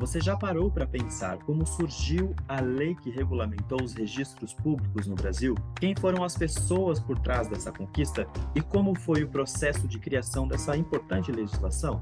Você já parou para pensar como surgiu a lei que regulamentou os registros públicos no Brasil? Quem foram as pessoas por trás dessa conquista e como foi o processo de criação dessa importante legislação?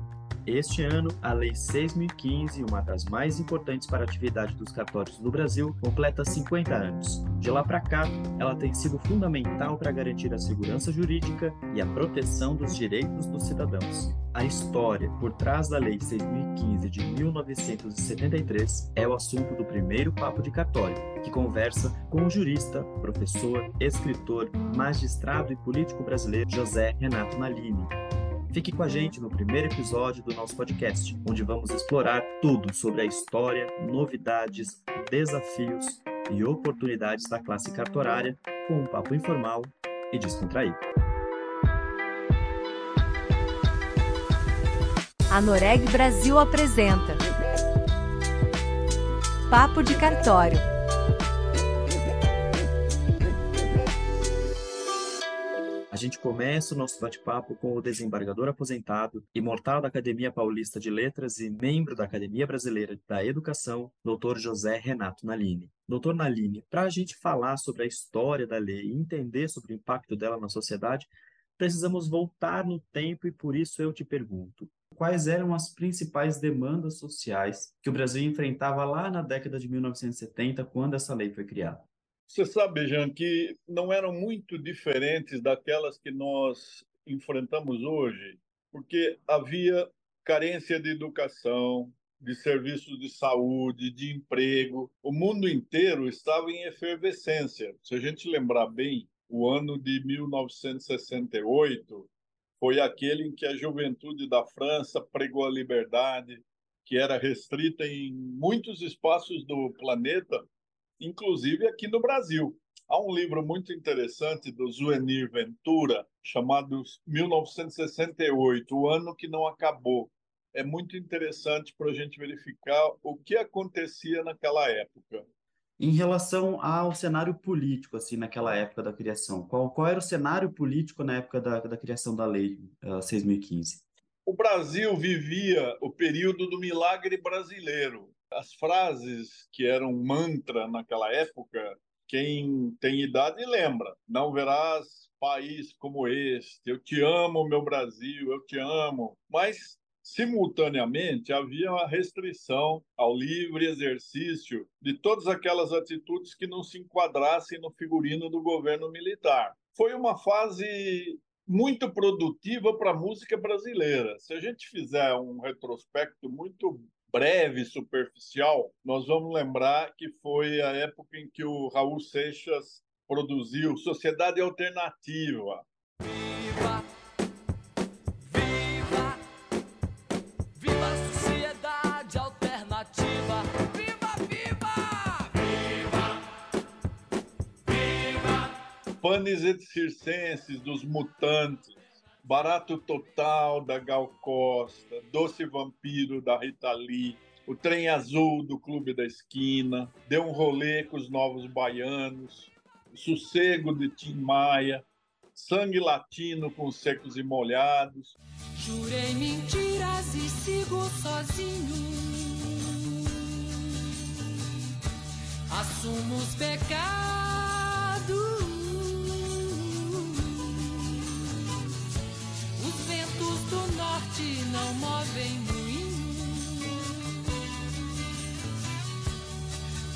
Este ano, a Lei 6.015, uma das mais importantes para a atividade dos cartórios no Brasil, completa 50 anos. De lá para cá, ela tem sido fundamental para garantir a segurança jurídica e a proteção dos direitos dos cidadãos. A história por trás da Lei 6.015 de 1973 é o assunto do primeiro Papo de Cartório, que conversa com o jurista, professor, escritor, magistrado e político brasileiro José Renato Nalini. Fique com a gente no primeiro episódio do nosso podcast, onde vamos explorar tudo sobre a história, novidades, desafios e oportunidades da classe cartorária com um papo informal e descontraído. A Noreg Brasil apresenta Papo de Cartório gente começa o nosso bate-papo com o desembargador aposentado, imortal da Academia Paulista de Letras e membro da Academia Brasileira da Educação, Dr. José Renato Nalini. Doutor Nalini, para a gente falar sobre a história da lei e entender sobre o impacto dela na sociedade, precisamos voltar no tempo e por isso eu te pergunto: quais eram as principais demandas sociais que o Brasil enfrentava lá na década de 1970, quando essa lei foi criada? Você sabe, Jean, que não eram muito diferentes daquelas que nós enfrentamos hoje, porque havia carência de educação, de serviços de saúde, de emprego. O mundo inteiro estava em efervescência. Se a gente lembrar bem, o ano de 1968 foi aquele em que a juventude da França pregou a liberdade, que era restrita em muitos espaços do planeta inclusive aqui no Brasil. Há um livro muito interessante do Zuenir Ventura, chamado 1968, O Ano que Não Acabou. É muito interessante para a gente verificar o que acontecia naquela época. Em relação ao cenário político, assim, naquela época da criação, qual, qual era o cenário político na época da, da criação da lei uh, 6.015? O Brasil vivia o período do milagre brasileiro, as frases que eram mantra naquela época, quem tem idade lembra. Não verás país como este. Eu te amo, meu Brasil, eu te amo. Mas simultaneamente havia uma restrição ao livre exercício de todas aquelas atitudes que não se enquadrassem no figurino do governo militar. Foi uma fase muito produtiva para a música brasileira. Se a gente fizer um retrospecto muito breve, superficial, nós vamos lembrar que foi a época em que o Raul Seixas produziu Sociedade Alternativa. Viva! Viva! Viva a sociedade alternativa! Viva, viva! Viva! Viva! Panis et circenses dos mutantes. Barato Total, da Gal Costa, Doce Vampiro, da Rita Lee, O Trem Azul, do Clube da Esquina, Deu um Rolê com os Novos Baianos, Sossego, de Tim Maia, Sangue Latino com Secos e Molhados. Jurei mentiras e sigo sozinho. Assumo os pecados norte não movem moinho.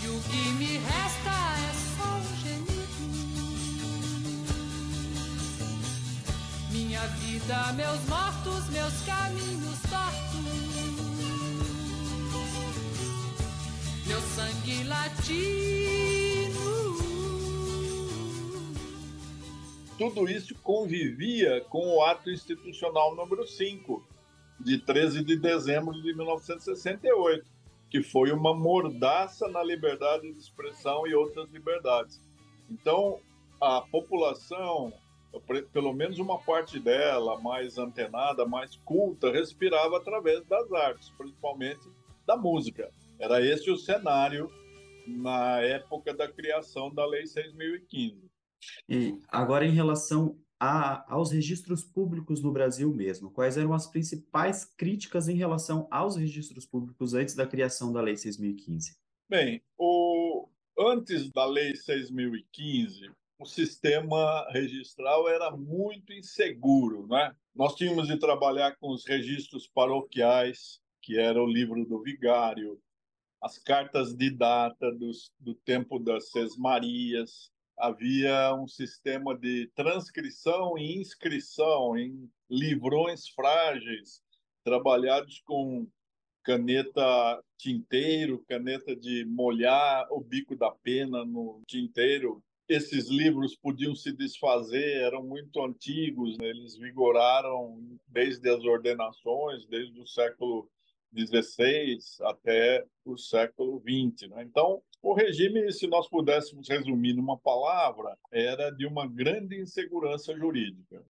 E o que me resta é só um gemido. Minha vida, meus mortos, meus caminhos tortos. Meu sangue latino. Tudo isso convivia com o ato institucional número 5, de 13 de dezembro de 1968, que foi uma mordaça na liberdade de expressão e outras liberdades. Então, a população, pelo menos uma parte dela, mais antenada, mais culta, respirava através das artes, principalmente da música. Era esse o cenário na época da criação da Lei 6.015. E agora, em relação a, aos registros públicos no Brasil mesmo, quais eram as principais críticas em relação aos registros públicos antes da criação da Lei 6.015? Bem, o, antes da Lei 6.015, o sistema registral era muito inseguro, né? Nós tínhamos de trabalhar com os registros paroquiais, que era o livro do vigário, as cartas de data dos, do tempo das Sesmarias, havia um sistema de transcrição e inscrição em livrões frágeis, trabalhados com caneta tinteiro, caneta de molhar o bico da pena no tinteiro. Esses livros podiam se desfazer, eram muito antigos, né? eles vigoraram desde as ordenações, desde o século XVI até o século XX. Né? Então, o regime, se nós pudéssemos resumir numa palavra, era de uma grande insegurança jurídica.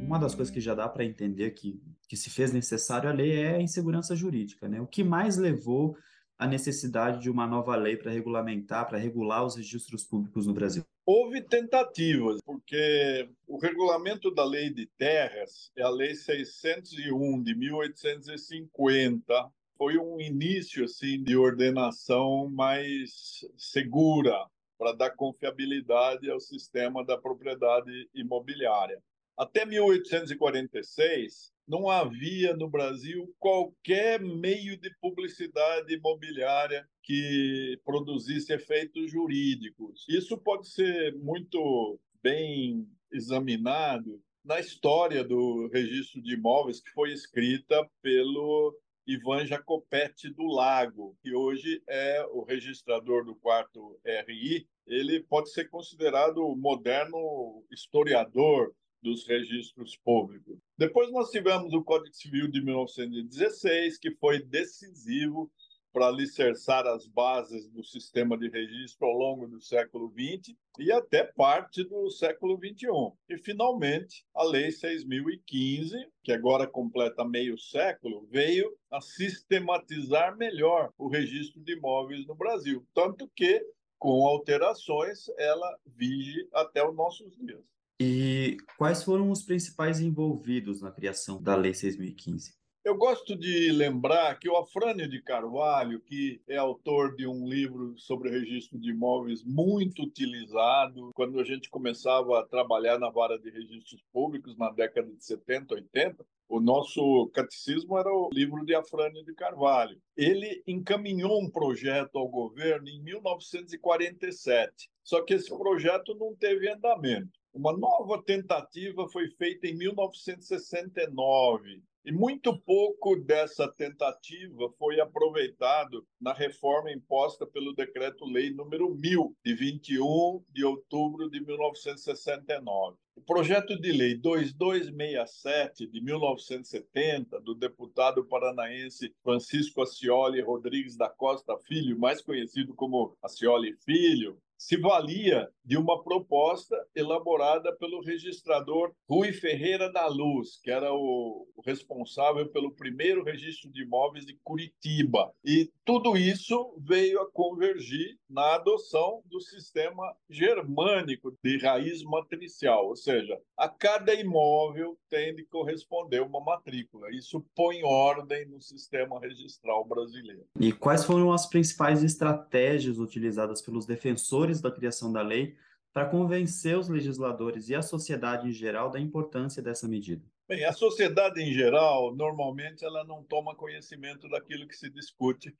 Uma das coisas que já dá para entender que, que se fez necessário a lei é a insegurança jurídica. Né? O que mais levou à necessidade de uma nova lei para regulamentar, para regular os registros públicos no Brasil? Houve tentativas, porque o regulamento da Lei de Terras é a Lei 601 de 1850. Foi um início assim de ordenação mais segura para dar confiabilidade ao sistema da propriedade imobiliária. Até 1846, não havia no Brasil qualquer meio de publicidade imobiliária que produzisse efeitos jurídicos. Isso pode ser muito bem examinado na história do registro de imóveis que foi escrita pelo Ivan Jacopetti do Lago, que hoje é o registrador do quarto RI. Ele pode ser considerado o moderno historiador dos registros públicos. Depois nós tivemos o Código Civil de 1916, que foi decisivo para alicerçar as bases do sistema de registro ao longo do século XX e até parte do século XXI. E, finalmente, a Lei 6.015, que agora completa meio século, veio a sistematizar melhor o registro de imóveis no Brasil, tanto que, com alterações, ela vige até os nossos dias. E quais foram os principais envolvidos na criação da Lei 6.015? Eu gosto de lembrar que o Afrânio de Carvalho, que é autor de um livro sobre registro de imóveis muito utilizado, quando a gente começava a trabalhar na vara de registros públicos na década de 70, 80, o nosso catecismo era o livro de Afrânio de Carvalho. Ele encaminhou um projeto ao governo em 1947, só que esse projeto não teve andamento. Uma nova tentativa foi feita em 1969 e muito pouco dessa tentativa foi aproveitado na reforma imposta pelo Decreto-Lei número 1000, de 21 de outubro de 1969. O projeto de lei 2267 de 1970 do deputado paranaense Francisco Ascioli Rodrigues da Costa Filho, mais conhecido como Ascioli Filho, se valia de uma proposta elaborada pelo registrador Rui Ferreira da Luz, que era o responsável pelo primeiro registro de imóveis de Curitiba. E tudo isso veio a convergir na adoção do sistema germânico de raiz matricial, ou seja, a cada imóvel tem de corresponder uma matrícula. Isso põe ordem no sistema registral brasileiro. E quais foram as principais estratégias utilizadas pelos defensores da criação da lei para convencer os legisladores e a sociedade em geral da importância dessa medida? Bem, a sociedade em geral, normalmente, ela não toma conhecimento daquilo que se discute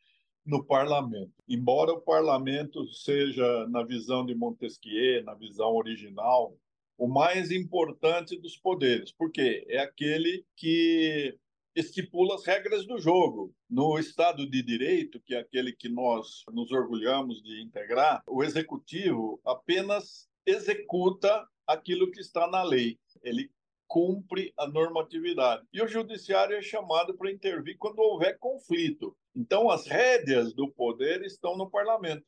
no parlamento. Embora o parlamento seja, na visão de Montesquieu, na visão original, o mais importante dos poderes, porque é aquele que estipula as regras do jogo. No Estado de Direito, que é aquele que nós nos orgulhamos de integrar, o executivo apenas executa aquilo que está na lei. Ele cumpre a normatividade. E o judiciário é chamado para intervir quando houver conflito. Então, as rédeas do poder estão no parlamento.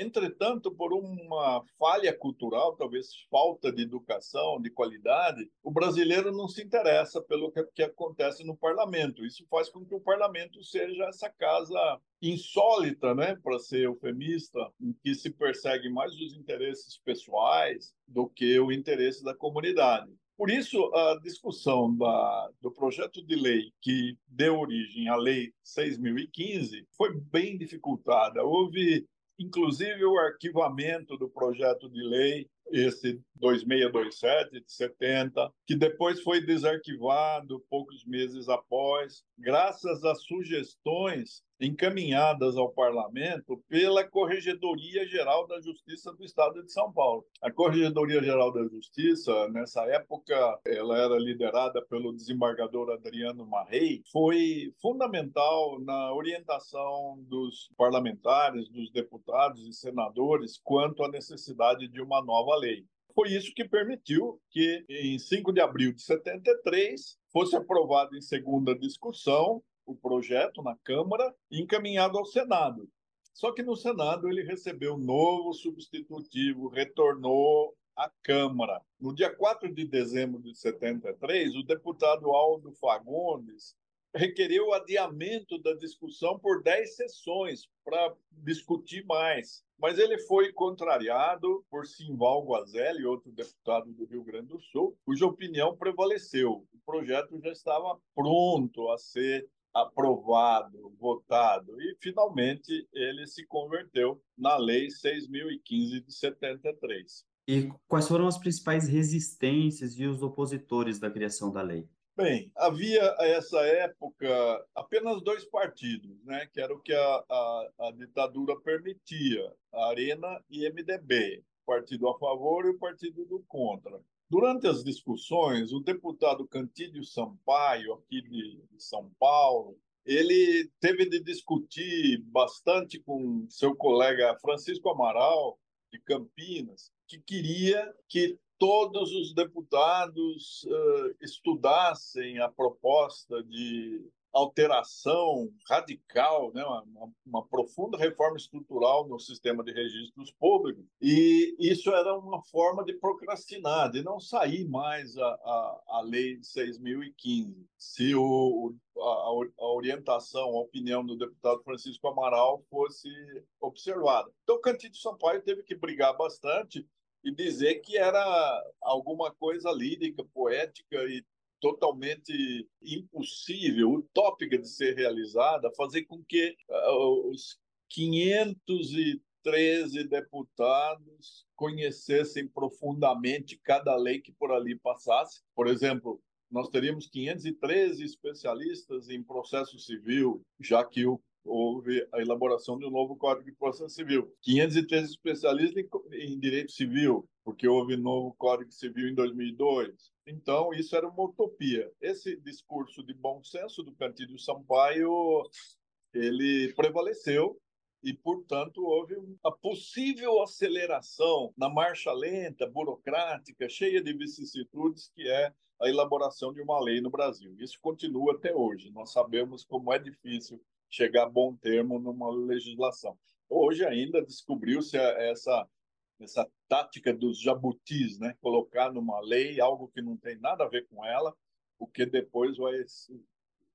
Entretanto, por uma falha cultural, talvez falta de educação, de qualidade, o brasileiro não se interessa pelo que, que acontece no parlamento. Isso faz com que o parlamento seja essa casa insólita, né, para ser eufemista, em que se persegue mais os interesses pessoais do que o interesse da comunidade. Por isso, a discussão da, do projeto de lei que deu origem à Lei 6.015 foi bem dificultada. Houve, inclusive, o arquivamento do projeto de lei esse 2627 de 70, que depois foi desarquivado poucos meses após, graças a sugestões encaminhadas ao parlamento pela Corregedoria Geral da Justiça do Estado de São Paulo. A Corregedoria Geral da Justiça, nessa época, ela era liderada pelo desembargador Adriano Marrei, foi fundamental na orientação dos parlamentares, dos deputados e senadores quanto à necessidade de uma nova lei. Foi isso que permitiu que, em 5 de abril de 73, fosse aprovado em segunda discussão o projeto na Câmara e encaminhado ao Senado. Só que no Senado ele recebeu um novo substitutivo, retornou à Câmara. No dia 4 de dezembro de 73, o deputado Aldo Fagundes requeriu o adiamento da discussão por 10 sessões para discutir mais. Mas ele foi contrariado por Simval Guazelli, outro deputado do Rio Grande do Sul, cuja opinião prevaleceu. O projeto já estava pronto a ser aprovado, votado, e finalmente ele se converteu na Lei 6.015 de 73. E quais foram as principais resistências e os opositores da criação da lei? Bem, havia a essa época apenas dois partidos, né, que era o que a, a, a ditadura permitia, a Arena e MDB, partido a favor e o partido do contra. Durante as discussões, o deputado Cantídio Sampaio, aqui de, São Paulo, ele teve de discutir bastante com seu colega Francisco Amaral, de Campinas, que queria que todos os deputados uh, estudassem a proposta de alteração radical, né, uma, uma, profunda reforma estrutural no sistema de registros públicos, e isso era uma forma de procrastinar, de não sair mais a, a, a lei 6.015. Se o, a, a, orientação, a opinião do deputado Francisco Amaral fosse observada. Então, Cantídio Sampaio teve que brigar bastante e dizer que era alguma coisa lírica, poética e totalmente impossível, utópica de ser realizada, fazer com que uh, os 513 deputados conhecessem profundamente cada lei que por ali passasse. Por exemplo, nós teríamos 513 especialistas em processo civil, já que o houve a elaboração de um novo Código de Processo Civil. 513 especialistas em direito civil, porque houve novo Código Civil em 2002. Então, isso era uma utopia. Esse discurso de bom senso do Cantídio Sampaio, ele prevaleceu e, portanto, houve a possível aceleração na marcha lenta, burocrática, cheia de vicissitudes, que é a elaboração de uma lei no Brasil. Isso continua até hoje. Nós sabemos como é difícil chegar a bom termo numa legislação. Hoje ainda descobriu-se essa essa tática dos jabutis, né? Colocar numa lei algo que não tem nada a ver com ela, o que depois vai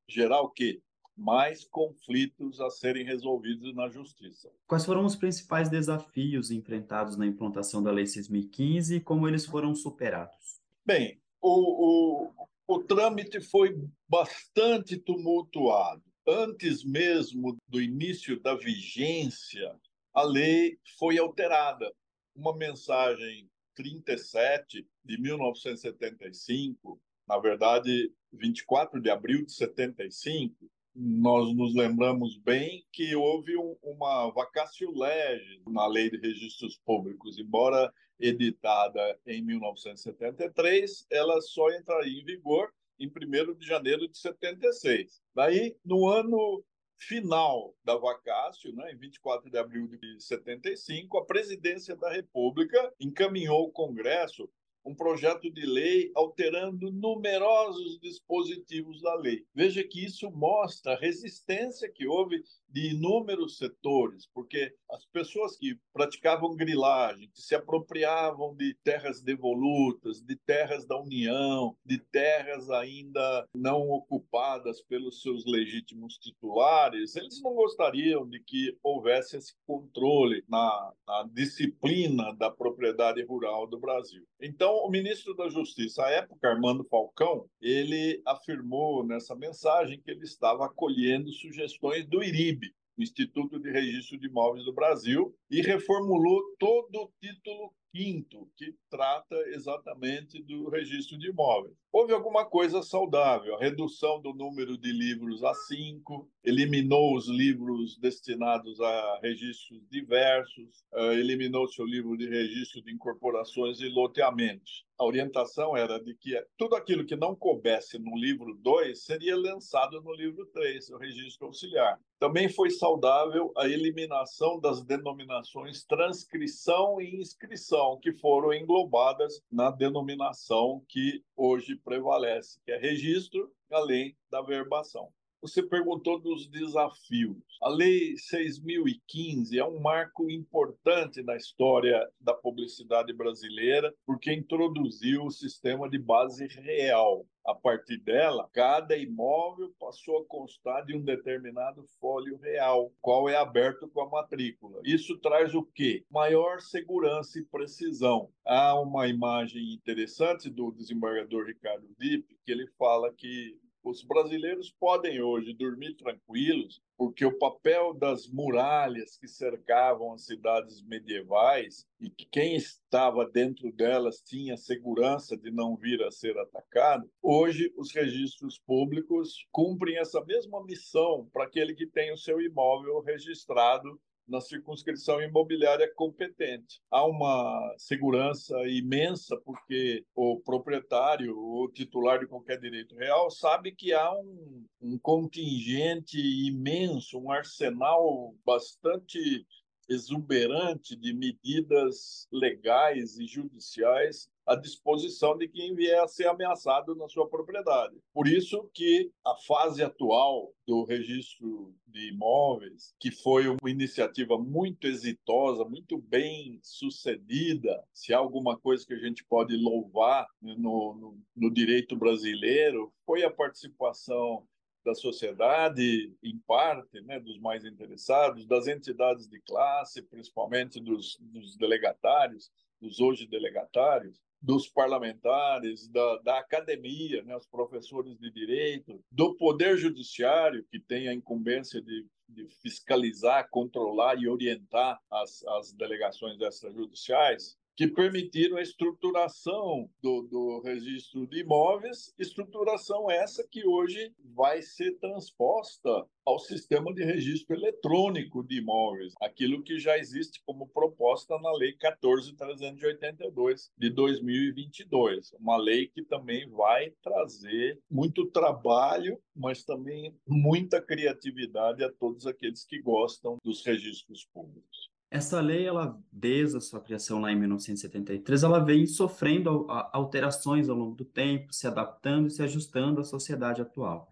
gerar o quê? Mais conflitos a serem resolvidos na justiça. Quais foram os principais desafios enfrentados na implantação da Lei 6.015 e como eles foram superados? Bem, o, o, o trâmite foi bastante tumultuado antes mesmo do início da vigência, a lei foi alterada. Uma mensagem 37 de 1975, na verdade, 24 de abril de 75, nós nos lembramos bem que houve um, uma vacatio legis na Lei de Registros Públicos, embora editada em 1973, ela só entraria em vigor em 1 de janeiro de 76. Daí, no ano final da vacácio, né, em 24 de abril de 75, a presidência da República encaminhou ao Congresso um projeto de lei alterando numerosos dispositivos da lei. Veja que isso mostra a resistência que houve de inúmeros setores, porque as pessoas que praticavam grilagem, que se apropriavam de terras devolutas, de terras da União, de terras ainda não ocupadas pelos seus legítimos titulares, eles não gostariam de que houvesse esse controle na, na disciplina da propriedade rural do Brasil. Então, o ministro da Justiça, à época, Armando Falcão, ele afirmou nessa mensagem que ele estava acolhendo sugestões do IRIB, Instituto de Registro de Imóveis do Brasil, e reformulou todo o título quinto, que trata exatamente do registro de imóveis. Houve alguma coisa saudável, a redução do número de livros a cinco, eliminou os livros destinados a registros diversos, eh, eliminou-se o livro de registro de incorporações e loteamentos. A orientação era de que tudo aquilo que não coubesse no livro 2 seria lançado no livro 3, o registro auxiliar. Também foi saudável a eliminação das denominações transcrição e inscrição, que foram englobadas na denominação que hoje prevalece, que é registro, além da verbação. Você perguntou dos desafios. A Lei 6.015 é um marco importante na história da publicidade brasileira, porque introduziu o sistema de base real. A partir dela, cada imóvel passou a constar de um determinado fólio real, qual é aberto com a matrícula. Isso traz o quê? Maior segurança e precisão. Há uma imagem interessante do desembargador Ricardo Dipp, que ele fala que os brasileiros podem hoje dormir tranquilos, porque o papel das muralhas que cercavam as cidades medievais e que quem estava dentro delas tinha segurança de não vir a ser atacado, hoje os registros públicos cumprem essa mesma missão para aquele que tem o seu imóvel registrado na circunscrição imobiliária competente. Há uma segurança imensa porque o proprietário, o titular de qualquer direito real, sabe que há um, um contingente imenso, um arsenal bastante exuberante de medidas legais e judiciais à disposição de quem vier a ser ameaçado na sua propriedade. Por isso que a fase atual do registro de imóveis, que foi uma iniciativa muito exitosa, muito bem sucedida, se há alguma coisa que a gente pode louvar no, no, no direito brasileiro, foi a participação da sociedade, em parte, né, dos mais interessados, das entidades de classe, principalmente dos, dos delegatários, dos hoje delegatários, dos parlamentares, da, da academia, né, os professores de direito, do poder judiciário, que tem a incumbência de, de fiscalizar, controlar e orientar as, as delegações extrajudiciais, que permitiram a estruturação do, do, registro de imóveis, estruturação essa que hoje vai ser transposta ao sistema de registro eletrônico de imóveis, aquilo que já existe como proposta na Lei 14.382 de 2022, uma lei que também vai trazer muito trabalho, mas também muita criatividade a todos aqueles que gostam dos registros públicos. Essa lei, ela, desde a sua criação lá em 1973, ela vem sofrendo alterações ao longo do tempo, se adaptando e se ajustando à sociedade atual.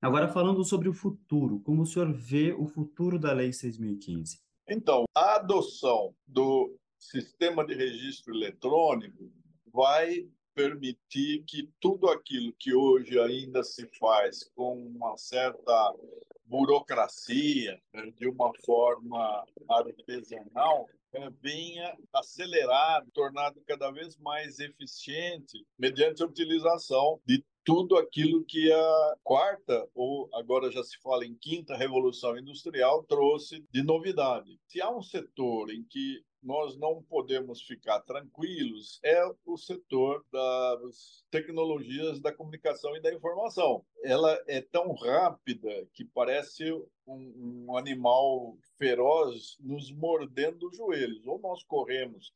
Agora, falando sobre o futuro, como o senhor vê o futuro da Lei 6.015? Então, a adoção do sistema de registro eletrônico vai permitir que tudo aquilo que hoje ainda se faz com uma certa burocracia, de uma forma artesanal, é, venha acelerado, tornado cada vez mais eficiente mediante a utilização de tudo aquilo que a quarta, ou agora já se fala em quinta revolução industrial, trouxe de novidade. Se há um setor em que nós não podemos ficar tranquilos é o setor das tecnologias da comunicação e da informação. Ela é tão rápida que parece um, um animal feroz nos mordendo os joelhos. Ou nós corremos,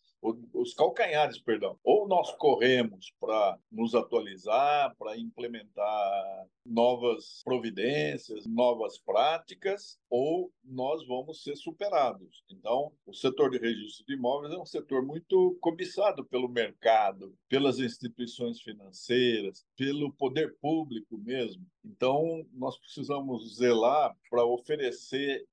os calcanhares, perdão, ou nós corremos para nos atualizar, para implementar novas providências, novas práticas, ou nós vamos ser superados. Então, o setor de registro de imóveis é um setor muito cobiçado pelo mercado, pelas instituições financeiras, pelo poder público mesmo. Então, nós precisamos zelar para oferecer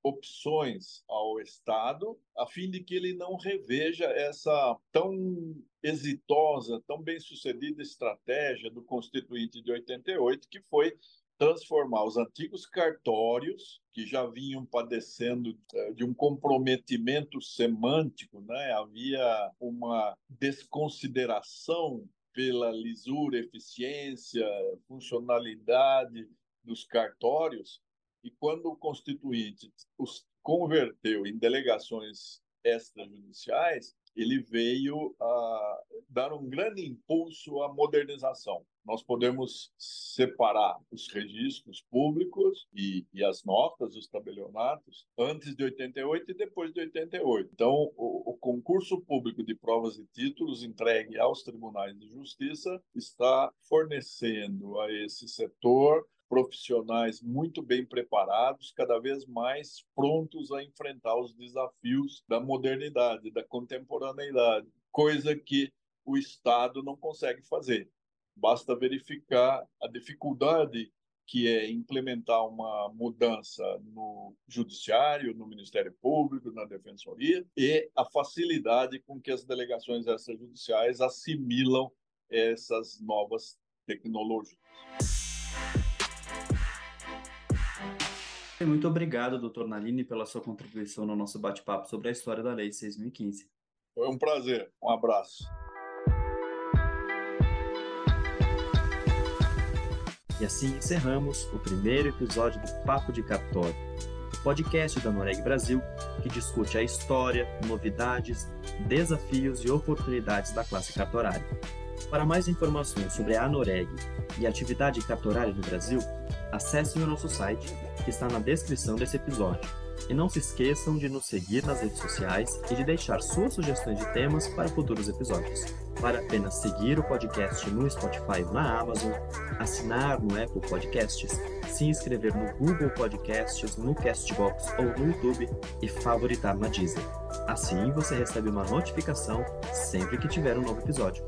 opções ao Estado, a fim de que ele não reveja essa tão exitosa, tão bem-sucedida estratégia do Constituinte de 88, que foi transformar os antigos cartórios, que já vinham padecendo eh, de um comprometimento semântico, né? havia uma desconsideração pela lisura, eficiência, funcionalidade dos cartórios, e quando o Constituinte os converteu em delegações extrajudiciais, ele veio a dar um grande impulso à modernização. Nós podemos separar os registros públicos e, e as notas, os tabelionatos, antes de 88 e depois de 88. Então, o, o concurso público de provas e títulos entregue aos tribunais de justiça está fornecendo a esse setor profissionais muito bem preparados, cada vez mais prontos a enfrentar os desafios da modernidade, da contemporaneidade, coisa que o Estado não consegue fazer. Basta verificar a dificuldade que é implementar uma mudança no judiciário, no Ministério Público, na Defensoria e a facilidade com que as delegações extrajudiciais assimilam essas novas tecnologias. Muito obrigado, doutor Nalini, pela sua contribuição no nosso bate-papo sobre a história da Lei 6.015. Foi um prazer. Um abraço. E assim encerramos o primeiro episódio do Papo de Cartório, o podcast da Noreg Brasil que discute a história, novidades, desafios e oportunidades da classe cartorária. Para mais informações sobre a Anoreg e a atividade cartorária no Brasil, acessem o nosso site, que está na descrição desse episódio. E não se esqueçam de nos seguir nas redes sociais e de deixar suas sugestões de temas para futuros episódios. Vale a pena seguir o podcast no Spotify ou na Amazon, assinar no Apple Podcasts, se inscrever no Google Podcasts, no Castbox ou no YouTube e favoritar na Deezer. Assim você recebe uma notificação sempre que tiver um novo episódio.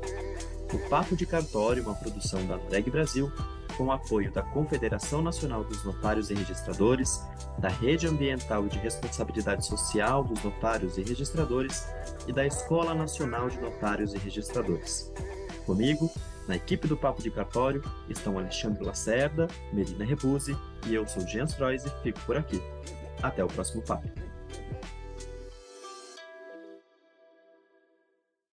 O Papo de Cartório, uma produção da Noreg Brasil, com apoio da Confederação Nacional dos Notários e Registradores, da Rede Ambiental e de Responsabilidade Social dos Notários e Registradores e da Escola Nacional de Notários e Registradores. Comigo, na equipe do Papo de Cartório, estão Alexandre Lacerda, Melina Rebuse e eu sou Jean Stroise e fico por aqui. Até o próximo papo.